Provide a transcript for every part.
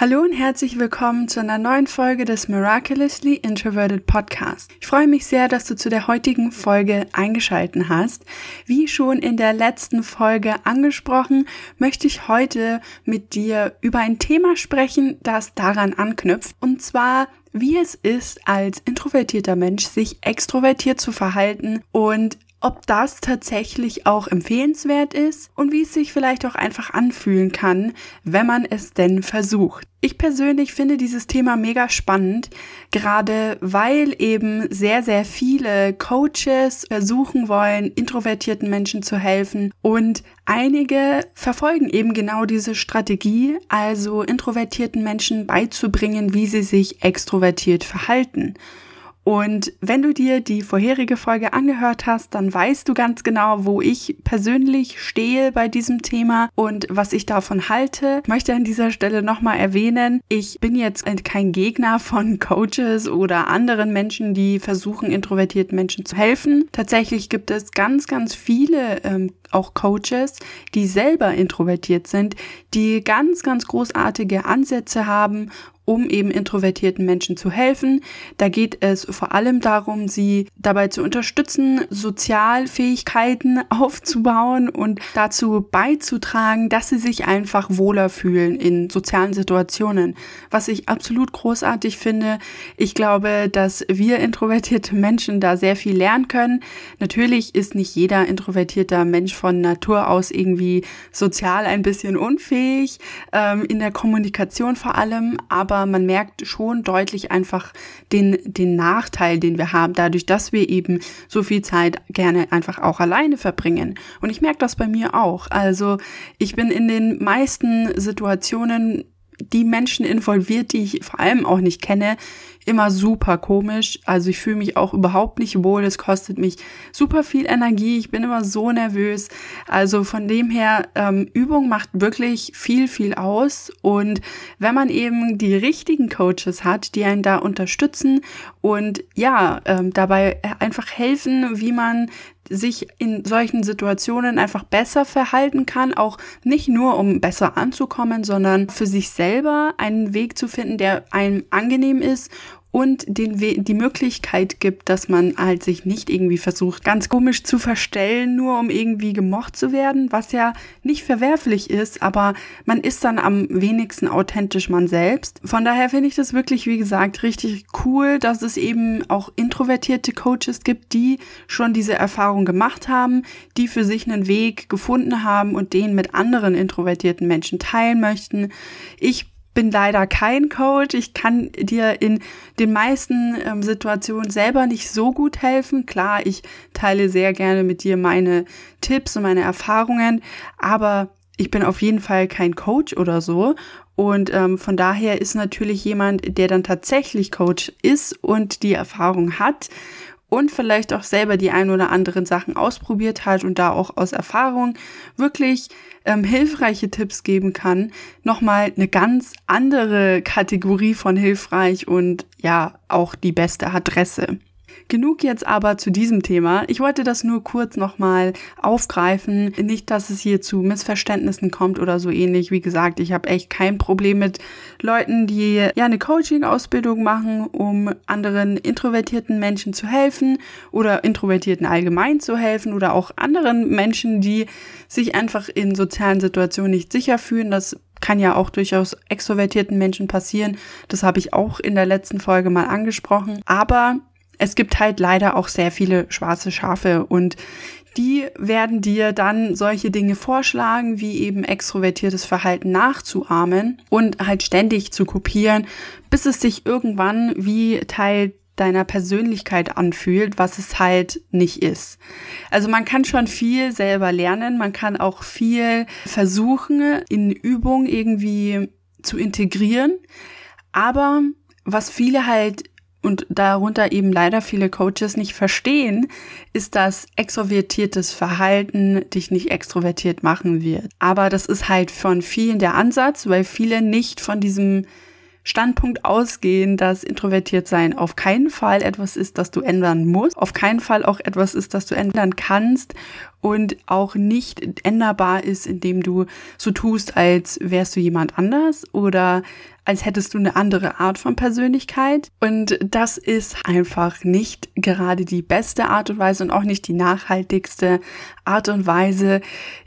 Hallo und herzlich willkommen zu einer neuen Folge des Miraculously Introverted Podcast. Ich freue mich sehr, dass du zu der heutigen Folge eingeschalten hast. Wie schon in der letzten Folge angesprochen, möchte ich heute mit dir über ein Thema sprechen, das daran anknüpft. Und zwar wie es ist, als introvertierter Mensch sich extrovertiert zu verhalten und ob das tatsächlich auch empfehlenswert ist und wie es sich vielleicht auch einfach anfühlen kann, wenn man es denn versucht. Ich persönlich finde dieses Thema mega spannend, gerade weil eben sehr, sehr viele Coaches versuchen wollen, introvertierten Menschen zu helfen und einige verfolgen eben genau diese Strategie, also introvertierten Menschen beizubringen, wie sie sich extrovertiert verhalten. Und wenn du dir die vorherige Folge angehört hast, dann weißt du ganz genau, wo ich persönlich stehe bei diesem Thema und was ich davon halte. Ich möchte an dieser Stelle nochmal erwähnen, ich bin jetzt kein Gegner von Coaches oder anderen Menschen, die versuchen, introvertierten Menschen zu helfen. Tatsächlich gibt es ganz, ganz viele ähm, auch Coaches, die selber introvertiert sind, die ganz, ganz großartige Ansätze haben um eben introvertierten Menschen zu helfen. Da geht es vor allem darum, sie dabei zu unterstützen, Sozialfähigkeiten aufzubauen und dazu beizutragen, dass sie sich einfach wohler fühlen in sozialen Situationen, was ich absolut großartig finde. Ich glaube, dass wir introvertierte Menschen da sehr viel lernen können. Natürlich ist nicht jeder introvertierter Mensch von Natur aus irgendwie sozial ein bisschen unfähig, ähm, in der Kommunikation vor allem, aber aber man merkt schon deutlich einfach den, den Nachteil, den wir haben, dadurch, dass wir eben so viel Zeit gerne einfach auch alleine verbringen. Und ich merke das bei mir auch. Also ich bin in den meisten Situationen die Menschen involviert, die ich vor allem auch nicht kenne, immer super komisch. Also ich fühle mich auch überhaupt nicht wohl. Es kostet mich super viel Energie. Ich bin immer so nervös. Also von dem her, ähm, Übung macht wirklich viel, viel aus. Und wenn man eben die richtigen Coaches hat, die einen da unterstützen und ja, ähm, dabei einfach helfen, wie man sich in solchen Situationen einfach besser verhalten kann, auch nicht nur um besser anzukommen, sondern für sich selber einen Weg zu finden, der einem angenehm ist und den We die Möglichkeit gibt, dass man halt sich nicht irgendwie versucht, ganz komisch zu verstellen, nur um irgendwie gemocht zu werden, was ja nicht verwerflich ist, aber man ist dann am wenigsten authentisch man selbst. Von daher finde ich das wirklich, wie gesagt, richtig cool, dass es eben auch introvertierte Coaches gibt, die schon diese Erfahrung gemacht haben, die für sich einen Weg gefunden haben und den mit anderen introvertierten Menschen teilen möchten. Ich bin leider kein Coach. Ich kann dir in den meisten ähm, Situationen selber nicht so gut helfen. Klar, ich teile sehr gerne mit dir meine Tipps und meine Erfahrungen, aber ich bin auf jeden Fall kein Coach oder so. Und ähm, von daher ist natürlich jemand, der dann tatsächlich Coach ist und die Erfahrung hat und vielleicht auch selber die ein oder anderen Sachen ausprobiert hat und da auch aus Erfahrung wirklich ähm, hilfreiche Tipps geben kann, nochmal eine ganz andere Kategorie von hilfreich und ja, auch die beste Adresse. Genug jetzt aber zu diesem Thema. Ich wollte das nur kurz nochmal aufgreifen. Nicht, dass es hier zu Missverständnissen kommt oder so ähnlich. Wie gesagt, ich habe echt kein Problem mit Leuten, die ja eine Coaching-Ausbildung machen, um anderen introvertierten Menschen zu helfen oder Introvertierten allgemein zu helfen oder auch anderen Menschen, die sich einfach in sozialen Situationen nicht sicher fühlen. Das kann ja auch durchaus extrovertierten Menschen passieren. Das habe ich auch in der letzten Folge mal angesprochen. Aber es gibt halt leider auch sehr viele schwarze Schafe und die werden dir dann solche Dinge vorschlagen, wie eben extrovertiertes Verhalten nachzuahmen und halt ständig zu kopieren, bis es sich irgendwann wie Teil deiner Persönlichkeit anfühlt, was es halt nicht ist. Also man kann schon viel selber lernen, man kann auch viel versuchen, in Übung irgendwie zu integrieren, aber was viele halt und darunter eben leider viele Coaches nicht verstehen, ist, dass extrovertiertes Verhalten dich nicht extrovertiert machen wird. Aber das ist halt von vielen der Ansatz, weil viele nicht von diesem Standpunkt ausgehen, dass introvertiert sein auf keinen Fall etwas ist, das du ändern musst, auf keinen Fall auch etwas ist, das du ändern kannst und auch nicht änderbar ist, indem du so tust, als wärst du jemand anders oder als hättest du eine andere Art von Persönlichkeit. Und das ist einfach nicht gerade die beste Art und Weise und auch nicht die nachhaltigste Art und Weise,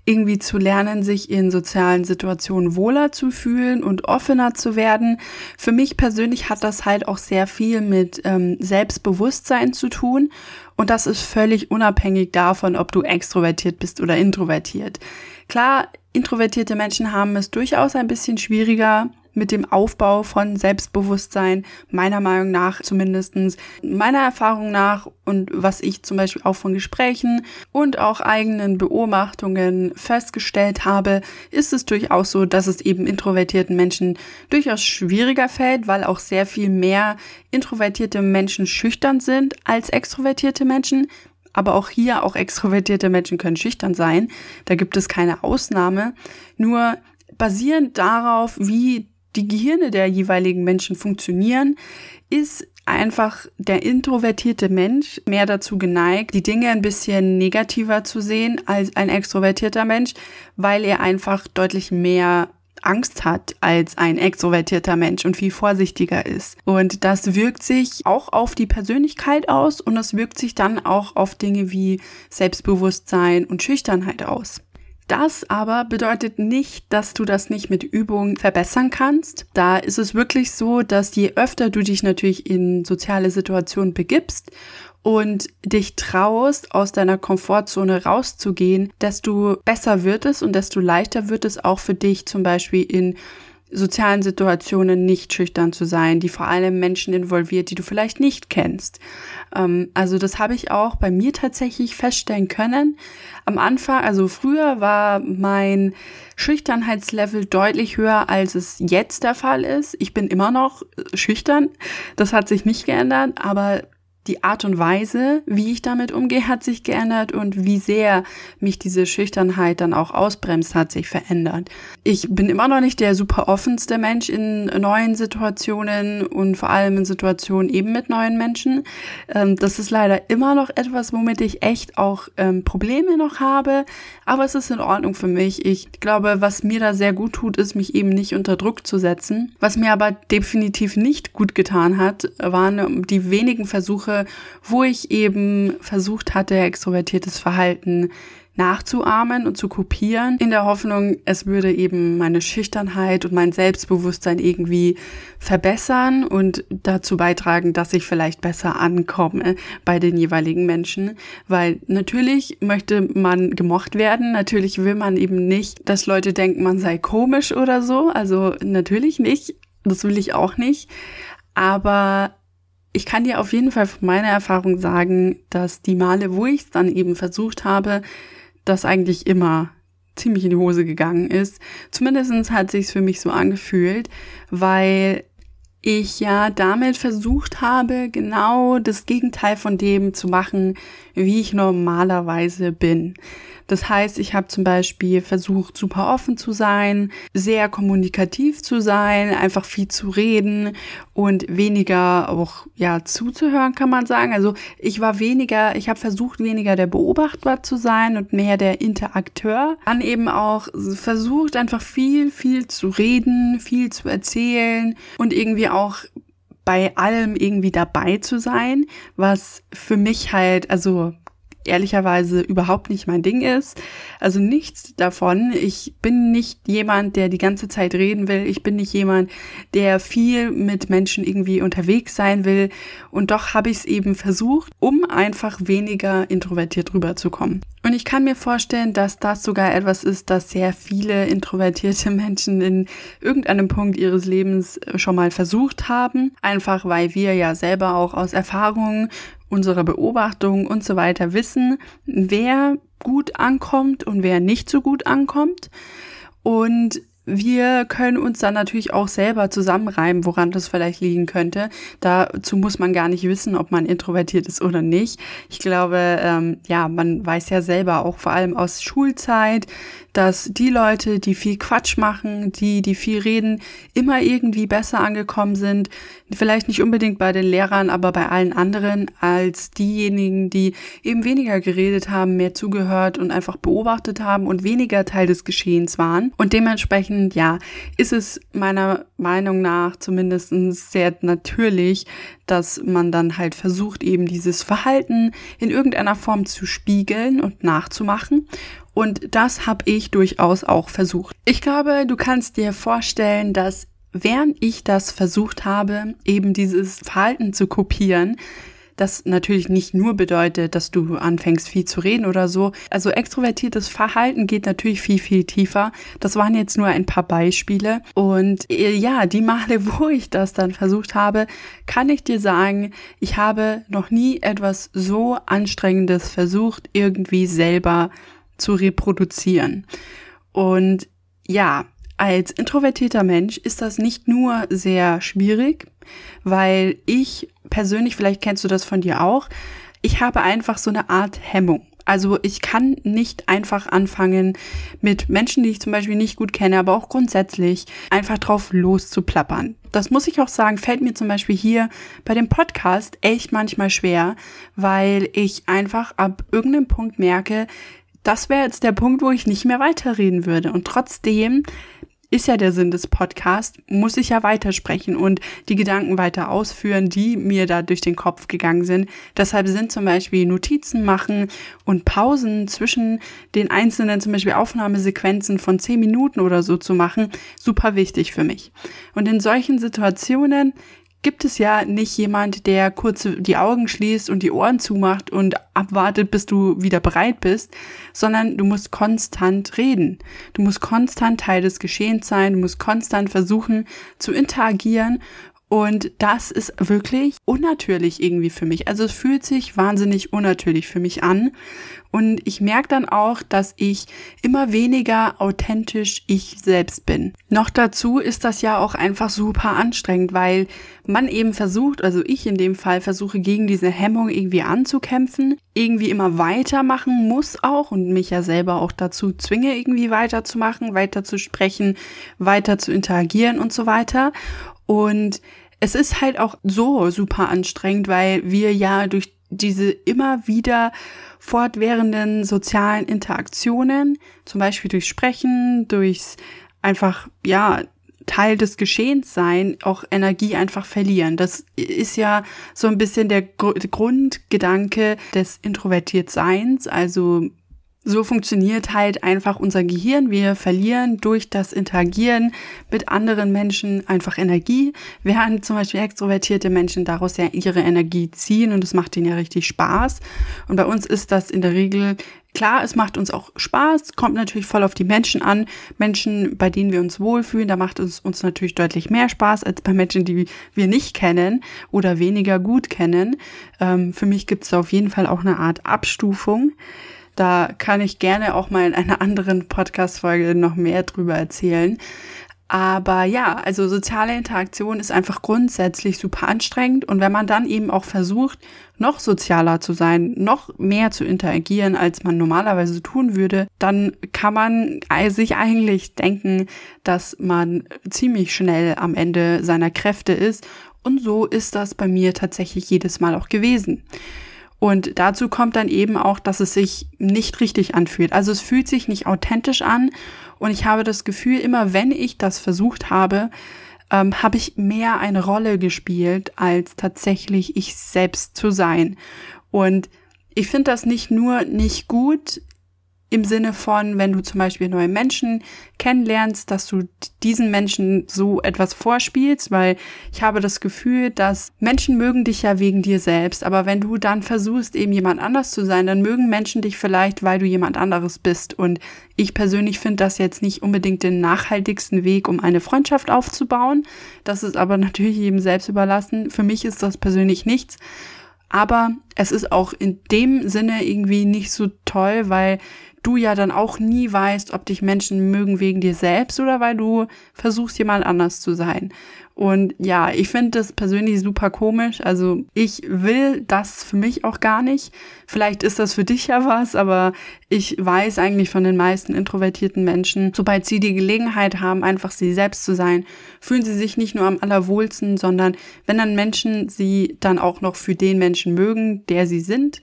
irgendwie zu lernen, sich in sozialen Situationen wohler zu fühlen und offener zu werden. Für mich persönlich hat das halt auch sehr viel mit ähm, Selbstbewusstsein zu tun. Und das ist völlig unabhängig davon, ob du extrovertiert bist oder introvertiert. Klar, introvertierte Menschen haben es durchaus ein bisschen schwieriger, mit dem Aufbau von Selbstbewusstsein, meiner Meinung nach zumindestens meiner Erfahrung nach und was ich zum Beispiel auch von Gesprächen und auch eigenen Beobachtungen festgestellt habe, ist es durchaus so, dass es eben introvertierten Menschen durchaus schwieriger fällt, weil auch sehr viel mehr introvertierte Menschen schüchtern sind als extrovertierte Menschen. Aber auch hier, auch extrovertierte Menschen können schüchtern sein. Da gibt es keine Ausnahme. Nur basierend darauf, wie die Gehirne der jeweiligen Menschen funktionieren, ist einfach der introvertierte Mensch mehr dazu geneigt, die Dinge ein bisschen negativer zu sehen als ein extrovertierter Mensch, weil er einfach deutlich mehr Angst hat als ein extrovertierter Mensch und viel vorsichtiger ist. Und das wirkt sich auch auf die Persönlichkeit aus und das wirkt sich dann auch auf Dinge wie Selbstbewusstsein und Schüchternheit aus. Das aber bedeutet nicht, dass du das nicht mit Übung verbessern kannst. Da ist es wirklich so, dass je öfter du dich natürlich in soziale Situationen begibst und dich traust, aus deiner Komfortzone rauszugehen, desto besser wird es und desto leichter wird es auch für dich zum Beispiel in sozialen Situationen nicht schüchtern zu sein, die vor allem Menschen involviert, die du vielleicht nicht kennst. Ähm, also das habe ich auch bei mir tatsächlich feststellen können. Am Anfang, also früher war mein Schüchternheitslevel deutlich höher, als es jetzt der Fall ist. Ich bin immer noch schüchtern. Das hat sich nicht geändert, aber die Art und Weise, wie ich damit umgehe, hat sich geändert und wie sehr mich diese Schüchternheit dann auch ausbremst, hat sich verändert. Ich bin immer noch nicht der super offenste Mensch in neuen Situationen und vor allem in Situationen eben mit neuen Menschen. Ähm, das ist leider immer noch etwas, womit ich echt auch ähm, Probleme noch habe, aber es ist in Ordnung für mich. Ich glaube, was mir da sehr gut tut, ist, mich eben nicht unter Druck zu setzen. Was mir aber definitiv nicht gut getan hat, waren die wenigen Versuche, Woche, wo ich eben versucht hatte, extrovertiertes Verhalten nachzuahmen und zu kopieren, in der Hoffnung, es würde eben meine Schüchternheit und mein Selbstbewusstsein irgendwie verbessern und dazu beitragen, dass ich vielleicht besser ankomme bei den jeweiligen Menschen. Weil natürlich möchte man gemocht werden, natürlich will man eben nicht, dass Leute denken, man sei komisch oder so. Also natürlich nicht, das will ich auch nicht. Aber ich kann dir auf jeden Fall von meiner Erfahrung sagen, dass die Male, wo ich es dann eben versucht habe, das eigentlich immer ziemlich in die Hose gegangen ist. Zumindestens hat sich's für mich so angefühlt, weil ich ja damit versucht habe, genau das Gegenteil von dem zu machen, wie ich normalerweise bin. Das heißt, ich habe zum Beispiel versucht, super offen zu sein, sehr kommunikativ zu sein, einfach viel zu reden und weniger auch ja zuzuhören, kann man sagen. Also ich war weniger, ich habe versucht, weniger der Beobachter zu sein und mehr der Interakteur. Dann eben auch versucht, einfach viel, viel zu reden, viel zu erzählen und irgendwie auch bei allem irgendwie dabei zu sein, was für mich halt, also ehrlicherweise überhaupt nicht mein Ding ist. Also nichts davon. Ich bin nicht jemand, der die ganze Zeit reden will. Ich bin nicht jemand, der viel mit Menschen irgendwie unterwegs sein will. Und doch habe ich es eben versucht, um einfach weniger introvertiert rüberzukommen. Und ich kann mir vorstellen, dass das sogar etwas ist, das sehr viele introvertierte Menschen in irgendeinem Punkt ihres Lebens schon mal versucht haben. Einfach weil wir ja selber auch aus Erfahrungen unserer Beobachtung und so weiter wissen, wer gut ankommt und wer nicht so gut ankommt. Und wir können uns dann natürlich auch selber zusammenreimen, woran das vielleicht liegen könnte. Dazu muss man gar nicht wissen, ob man introvertiert ist oder nicht. Ich glaube, ähm, ja, man weiß ja selber auch vor allem aus Schulzeit, dass die Leute, die viel Quatsch machen, die, die viel reden, immer irgendwie besser angekommen sind. Vielleicht nicht unbedingt bei den Lehrern, aber bei allen anderen als diejenigen, die eben weniger geredet haben, mehr zugehört und einfach beobachtet haben und weniger Teil des Geschehens waren. Und dementsprechend, ja, ist es meiner Meinung nach zumindest sehr natürlich, dass man dann halt versucht, eben dieses Verhalten in irgendeiner Form zu spiegeln und nachzumachen. Und das habe ich durchaus auch versucht. Ich glaube, du kannst dir vorstellen, dass während ich das versucht habe, eben dieses Verhalten zu kopieren, das natürlich nicht nur bedeutet, dass du anfängst viel zu reden oder so. Also extrovertiertes Verhalten geht natürlich viel, viel tiefer. Das waren jetzt nur ein paar Beispiele. Und äh, ja, die Male, wo ich das dann versucht habe, kann ich dir sagen, ich habe noch nie etwas so anstrengendes versucht, irgendwie selber zu reproduzieren. Und ja, als introvertierter Mensch ist das nicht nur sehr schwierig, weil ich persönlich, vielleicht kennst du das von dir auch, ich habe einfach so eine Art Hemmung. Also ich kann nicht einfach anfangen, mit Menschen, die ich zum Beispiel nicht gut kenne, aber auch grundsätzlich einfach drauf loszuplappern. Das muss ich auch sagen, fällt mir zum Beispiel hier bei dem Podcast echt manchmal schwer, weil ich einfach ab irgendeinem Punkt merke, das wäre jetzt der Punkt, wo ich nicht mehr weiterreden würde. Und trotzdem ist ja der Sinn des Podcasts, muss ich ja weitersprechen und die Gedanken weiter ausführen, die mir da durch den Kopf gegangen sind. Deshalb sind zum Beispiel Notizen machen und Pausen zwischen den einzelnen zum Beispiel Aufnahmesequenzen von zehn Minuten oder so zu machen, super wichtig für mich. Und in solchen Situationen gibt es ja nicht jemand, der kurz die Augen schließt und die Ohren zumacht und abwartet, bis du wieder bereit bist, sondern du musst konstant reden. Du musst konstant Teil des Geschehens sein, du musst konstant versuchen zu interagieren und das ist wirklich unnatürlich irgendwie für mich. Also es fühlt sich wahnsinnig unnatürlich für mich an. Und ich merke dann auch, dass ich immer weniger authentisch ich selbst bin. Noch dazu ist das ja auch einfach super anstrengend, weil man eben versucht, also ich in dem Fall versuche gegen diese Hemmung irgendwie anzukämpfen, irgendwie immer weitermachen muss auch und mich ja selber auch dazu zwinge, irgendwie weiterzumachen, weiter zu sprechen, weiter zu interagieren und so weiter. Und es ist halt auch so super anstrengend, weil wir ja durch diese immer wieder fortwährenden sozialen Interaktionen, zum Beispiel durch Sprechen, durchs einfach, ja, Teil des Geschehens sein, auch Energie einfach verlieren. Das ist ja so ein bisschen der Grundgedanke des Introvertiertseins, also so funktioniert halt einfach unser Gehirn. Wir verlieren durch das Interagieren mit anderen Menschen einfach Energie, während zum Beispiel extrovertierte Menschen daraus ja ihre Energie ziehen und es macht ihnen ja richtig Spaß. Und bei uns ist das in der Regel Klar, es macht uns auch Spaß, kommt natürlich voll auf die Menschen an. Menschen, bei denen wir uns wohlfühlen, da macht es uns natürlich deutlich mehr Spaß als bei Menschen, die wir nicht kennen oder weniger gut kennen. Ähm, für mich gibt es auf jeden Fall auch eine Art Abstufung. Da kann ich gerne auch mal in einer anderen Podcast-Folge noch mehr drüber erzählen. Aber ja, also soziale Interaktion ist einfach grundsätzlich super anstrengend. Und wenn man dann eben auch versucht, noch sozialer zu sein, noch mehr zu interagieren, als man normalerweise tun würde, dann kann man sich eigentlich denken, dass man ziemlich schnell am Ende seiner Kräfte ist. Und so ist das bei mir tatsächlich jedes Mal auch gewesen. Und dazu kommt dann eben auch, dass es sich nicht richtig anfühlt. Also es fühlt sich nicht authentisch an. Und ich habe das Gefühl, immer wenn ich das versucht habe, ähm, habe ich mehr eine Rolle gespielt, als tatsächlich ich selbst zu sein. Und ich finde das nicht nur nicht gut, im Sinne von, wenn du zum Beispiel neue Menschen kennenlernst, dass du diesen Menschen so etwas vorspielst, weil ich habe das Gefühl, dass Menschen mögen dich ja wegen dir selbst, aber wenn du dann versuchst, eben jemand anders zu sein, dann mögen Menschen dich vielleicht, weil du jemand anderes bist. Und ich persönlich finde das jetzt nicht unbedingt den nachhaltigsten Weg, um eine Freundschaft aufzubauen. Das ist aber natürlich jedem selbst überlassen. Für mich ist das persönlich nichts. Aber es ist auch in dem Sinne irgendwie nicht so toll, weil du ja dann auch nie weißt, ob dich Menschen mögen wegen dir selbst oder weil du versuchst, jemand anders zu sein. Und ja, ich finde das persönlich super komisch. Also ich will das für mich auch gar nicht. Vielleicht ist das für dich ja was, aber ich weiß eigentlich von den meisten introvertierten Menschen, sobald sie die Gelegenheit haben, einfach sie selbst zu sein, fühlen sie sich nicht nur am allerwohlsten, sondern wenn dann Menschen sie dann auch noch für den Menschen mögen, der sie sind,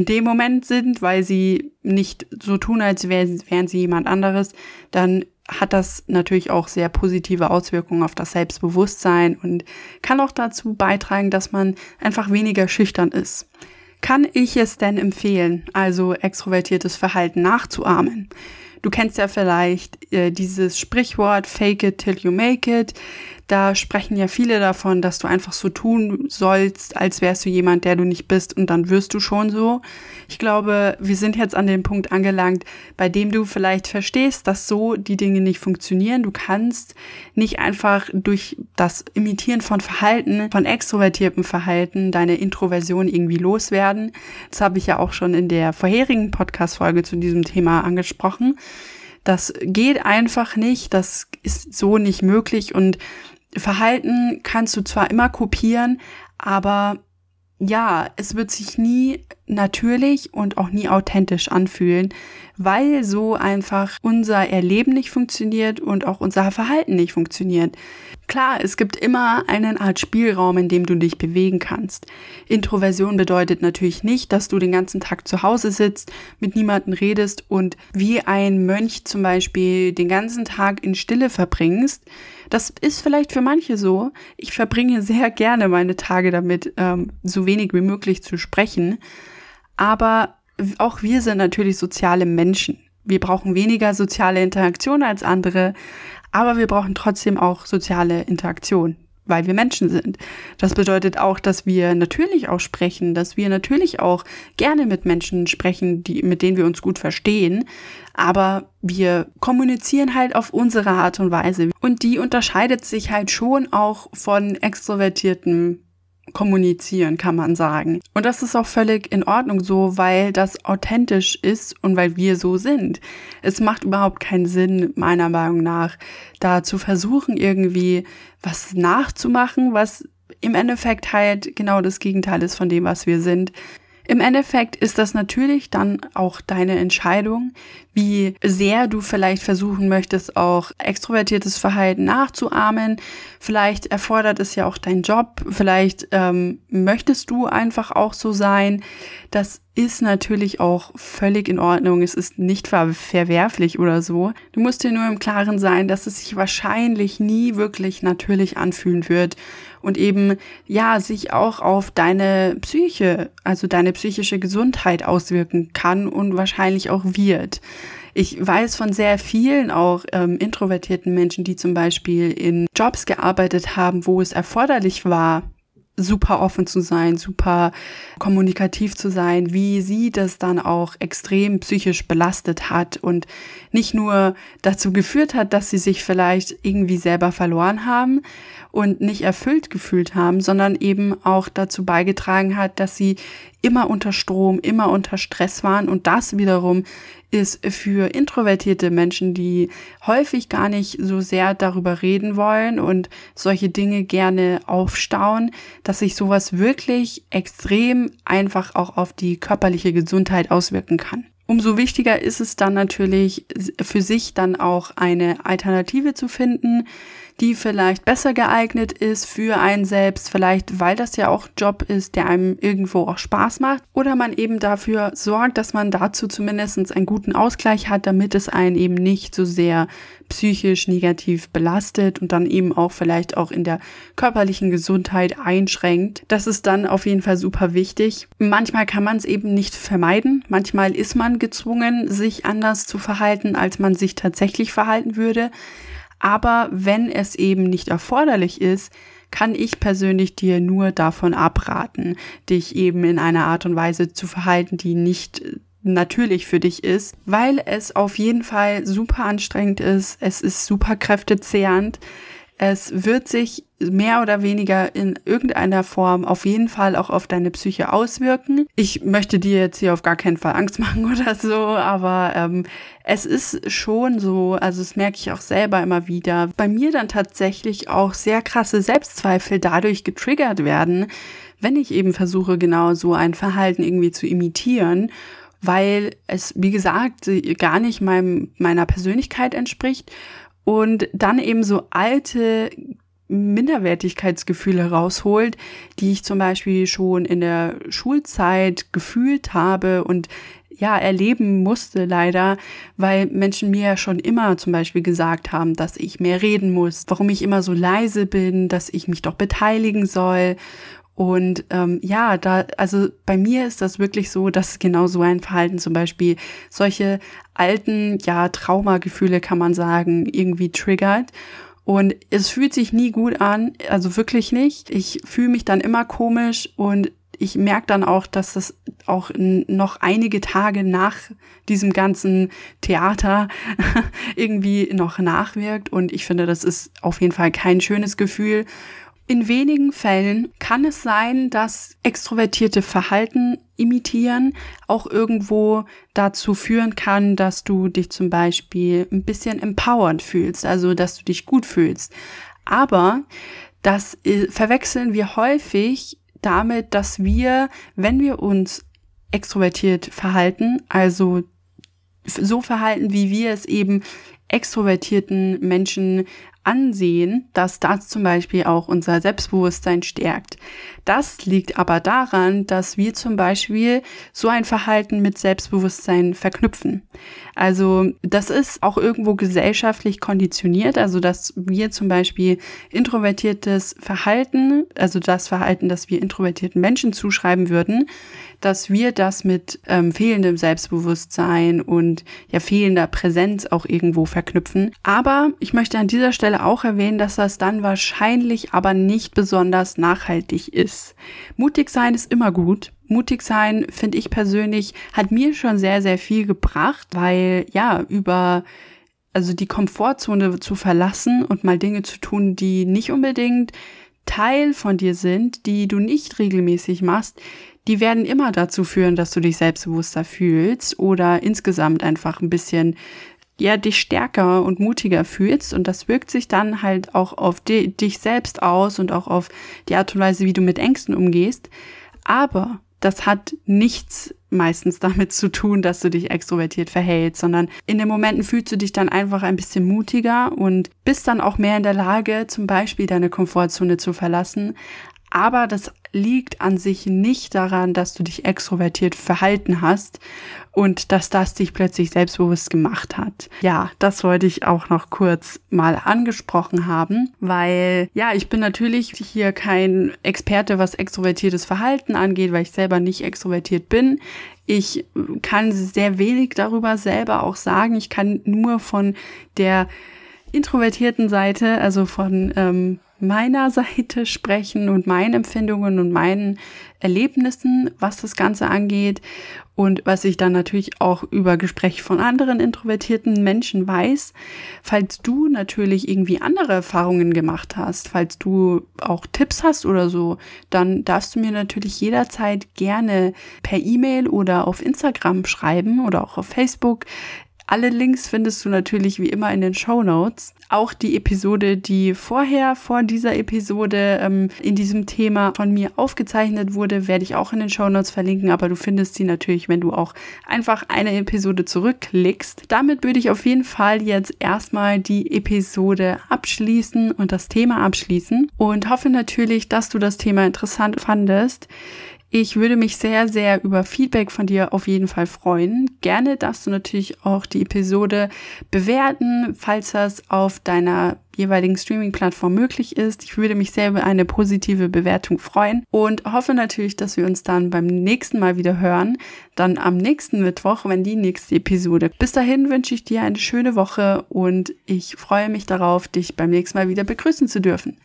in dem Moment sind, weil sie nicht so tun, als wären sie jemand anderes, dann hat das natürlich auch sehr positive Auswirkungen auf das Selbstbewusstsein und kann auch dazu beitragen, dass man einfach weniger schüchtern ist. Kann ich es denn empfehlen, also extrovertiertes Verhalten nachzuahmen? Du kennst ja vielleicht äh, dieses Sprichwort Fake it till you make it. Da sprechen ja viele davon, dass du einfach so tun sollst, als wärst du jemand, der du nicht bist und dann wirst du schon so. Ich glaube, wir sind jetzt an dem Punkt angelangt, bei dem du vielleicht verstehst, dass so die Dinge nicht funktionieren. Du kannst nicht einfach durch das Imitieren von Verhalten, von extrovertiertem Verhalten, deine Introversion irgendwie loswerden. Das habe ich ja auch schon in der vorherigen Podcast-Folge zu diesem Thema angesprochen. Das geht einfach nicht, das ist so nicht möglich und Verhalten kannst du zwar immer kopieren, aber ja, es wird sich nie natürlich und auch nie authentisch anfühlen, weil so einfach unser Erleben nicht funktioniert und auch unser Verhalten nicht funktioniert. Klar, es gibt immer eine Art Spielraum, in dem du dich bewegen kannst. Introversion bedeutet natürlich nicht, dass du den ganzen Tag zu Hause sitzt, mit niemandem redest und wie ein Mönch zum Beispiel den ganzen Tag in Stille verbringst. Das ist vielleicht für manche so. Ich verbringe sehr gerne meine Tage damit, ähm, so wenig wie möglich zu sprechen. Aber auch wir sind natürlich soziale Menschen. Wir brauchen weniger soziale Interaktion als andere, aber wir brauchen trotzdem auch soziale Interaktion, weil wir Menschen sind. Das bedeutet auch, dass wir natürlich auch sprechen, dass wir natürlich auch gerne mit Menschen sprechen, die, mit denen wir uns gut verstehen. Aber wir kommunizieren halt auf unsere Art und Weise. Und die unterscheidet sich halt schon auch von extrovertierten kommunizieren, kann man sagen. Und das ist auch völlig in Ordnung so, weil das authentisch ist und weil wir so sind. Es macht überhaupt keinen Sinn, meiner Meinung nach, da zu versuchen, irgendwie was nachzumachen, was im Endeffekt halt genau das Gegenteil ist von dem, was wir sind. Im Endeffekt ist das natürlich dann auch deine Entscheidung, wie sehr du vielleicht versuchen möchtest, auch extrovertiertes Verhalten nachzuahmen. Vielleicht erfordert es ja auch dein Job. Vielleicht ähm, möchtest du einfach auch so sein. Das ist natürlich auch völlig in Ordnung. Es ist nicht ver verwerflich oder so. Du musst dir nur im Klaren sein, dass es sich wahrscheinlich nie wirklich natürlich anfühlen wird und eben ja sich auch auf deine Psyche, also deine psychische Gesundheit auswirken kann und wahrscheinlich auch wird. Ich weiß von sehr vielen auch ähm, introvertierten Menschen, die zum Beispiel in Jobs gearbeitet haben, wo es erforderlich war, super offen zu sein, super kommunikativ zu sein, wie sie das dann auch extrem psychisch belastet hat und nicht nur dazu geführt hat, dass sie sich vielleicht irgendwie selber verloren haben und nicht erfüllt gefühlt haben, sondern eben auch dazu beigetragen hat, dass sie immer unter Strom, immer unter Stress waren und das wiederum ist für introvertierte Menschen, die häufig gar nicht so sehr darüber reden wollen und solche Dinge gerne aufstauen, dass sich sowas wirklich extrem einfach auch auf die körperliche Gesundheit auswirken kann. Umso wichtiger ist es dann natürlich für sich dann auch eine Alternative zu finden, die vielleicht besser geeignet ist für einen selbst, vielleicht weil das ja auch Job ist, der einem irgendwo auch Spaß macht, oder man eben dafür sorgt, dass man dazu zumindest einen guten Ausgleich hat, damit es einen eben nicht so sehr psychisch negativ belastet und dann eben auch vielleicht auch in der körperlichen Gesundheit einschränkt. Das ist dann auf jeden Fall super wichtig. Manchmal kann man es eben nicht vermeiden. Manchmal ist man gezwungen, sich anders zu verhalten, als man sich tatsächlich verhalten würde. Aber wenn es eben nicht erforderlich ist, kann ich persönlich dir nur davon abraten, dich eben in einer Art und Weise zu verhalten, die nicht natürlich für dich ist, weil es auf jeden Fall super anstrengend ist, es ist super kräftezehrend, Es wird sich mehr oder weniger in irgendeiner Form auf jeden Fall auch auf deine Psyche auswirken. Ich möchte dir jetzt hier auf gar keinen Fall Angst machen oder so, aber ähm, es ist schon so, also das merke ich auch selber immer wieder, bei mir dann tatsächlich auch sehr krasse Selbstzweifel dadurch getriggert werden, wenn ich eben versuche, genau so ein Verhalten irgendwie zu imitieren weil es, wie gesagt, gar nicht meinem, meiner Persönlichkeit entspricht und dann eben so alte Minderwertigkeitsgefühle rausholt, die ich zum Beispiel schon in der Schulzeit gefühlt habe und ja, erleben musste leider, weil Menschen mir ja schon immer zum Beispiel gesagt haben, dass ich mehr reden muss, warum ich immer so leise bin, dass ich mich doch beteiligen soll und ähm, ja, da, also bei mir ist das wirklich so, dass genau so ein Verhalten zum Beispiel solche alten, ja, Traumagefühle kann man sagen, irgendwie triggert. Und es fühlt sich nie gut an, also wirklich nicht. Ich fühle mich dann immer komisch und ich merke dann auch, dass das auch noch einige Tage nach diesem ganzen Theater irgendwie noch nachwirkt. Und ich finde, das ist auf jeden Fall kein schönes Gefühl. In wenigen Fällen kann es sein, dass extrovertierte Verhalten imitieren auch irgendwo dazu führen kann, dass du dich zum Beispiel ein bisschen empowered fühlst, also dass du dich gut fühlst. Aber das äh, verwechseln wir häufig damit, dass wir, wenn wir uns extrovertiert verhalten, also so verhalten, wie wir es eben extrovertierten Menschen ansehen, dass das zum Beispiel auch unser Selbstbewusstsein stärkt. Das liegt aber daran, dass wir zum Beispiel so ein Verhalten mit Selbstbewusstsein verknüpfen. Also das ist auch irgendwo gesellschaftlich konditioniert, also dass wir zum Beispiel introvertiertes Verhalten, also das Verhalten, das wir introvertierten Menschen zuschreiben würden, dass wir das mit ähm, fehlendem Selbstbewusstsein und ja fehlender Präsenz auch irgendwo verknüpfen. Aber ich möchte an dieser Stelle auch erwähnen, dass das dann wahrscheinlich aber nicht besonders nachhaltig ist. Mutig sein ist immer gut. Mutig sein, finde ich persönlich, hat mir schon sehr, sehr viel gebracht, weil ja, über also die Komfortzone zu verlassen und mal Dinge zu tun, die nicht unbedingt Teil von dir sind, die du nicht regelmäßig machst, die werden immer dazu führen, dass du dich selbstbewusster fühlst oder insgesamt einfach ein bisschen ja, dich stärker und mutiger fühlst und das wirkt sich dann halt auch auf di dich selbst aus und auch auf die Art und Weise, wie du mit Ängsten umgehst. Aber das hat nichts meistens damit zu tun, dass du dich extrovertiert verhältst, sondern in den Momenten fühlst du dich dann einfach ein bisschen mutiger und bist dann auch mehr in der Lage, zum Beispiel deine Komfortzone zu verlassen, aber das liegt an sich nicht daran, dass du dich extrovertiert verhalten hast und dass das dich plötzlich selbstbewusst gemacht hat. Ja, das wollte ich auch noch kurz mal angesprochen haben, weil ja, ich bin natürlich hier kein Experte, was extrovertiertes Verhalten angeht, weil ich selber nicht extrovertiert bin. Ich kann sehr wenig darüber selber auch sagen. Ich kann nur von der introvertierten Seite, also von ähm, meiner Seite sprechen und meinen Empfindungen und meinen Erlebnissen, was das Ganze angeht und was ich dann natürlich auch über Gespräche von anderen introvertierten Menschen weiß. Falls du natürlich irgendwie andere Erfahrungen gemacht hast, falls du auch Tipps hast oder so, dann darfst du mir natürlich jederzeit gerne per E-Mail oder auf Instagram schreiben oder auch auf Facebook. Alle Links findest du natürlich wie immer in den Show Notes. Auch die Episode, die vorher vor dieser Episode ähm, in diesem Thema von mir aufgezeichnet wurde, werde ich auch in den Show Notes verlinken. Aber du findest sie natürlich, wenn du auch einfach eine Episode zurückklickst. Damit würde ich auf jeden Fall jetzt erstmal die Episode abschließen und das Thema abschließen und hoffe natürlich, dass du das Thema interessant fandest. Ich würde mich sehr, sehr über Feedback von dir auf jeden Fall freuen. Gerne darfst du natürlich auch die Episode bewerten, falls das auf deiner jeweiligen Streaming-Plattform möglich ist. Ich würde mich sehr über eine positive Bewertung freuen und hoffe natürlich, dass wir uns dann beim nächsten Mal wieder hören. Dann am nächsten Mittwoch, wenn die nächste Episode. Bis dahin wünsche ich dir eine schöne Woche und ich freue mich darauf, dich beim nächsten Mal wieder begrüßen zu dürfen.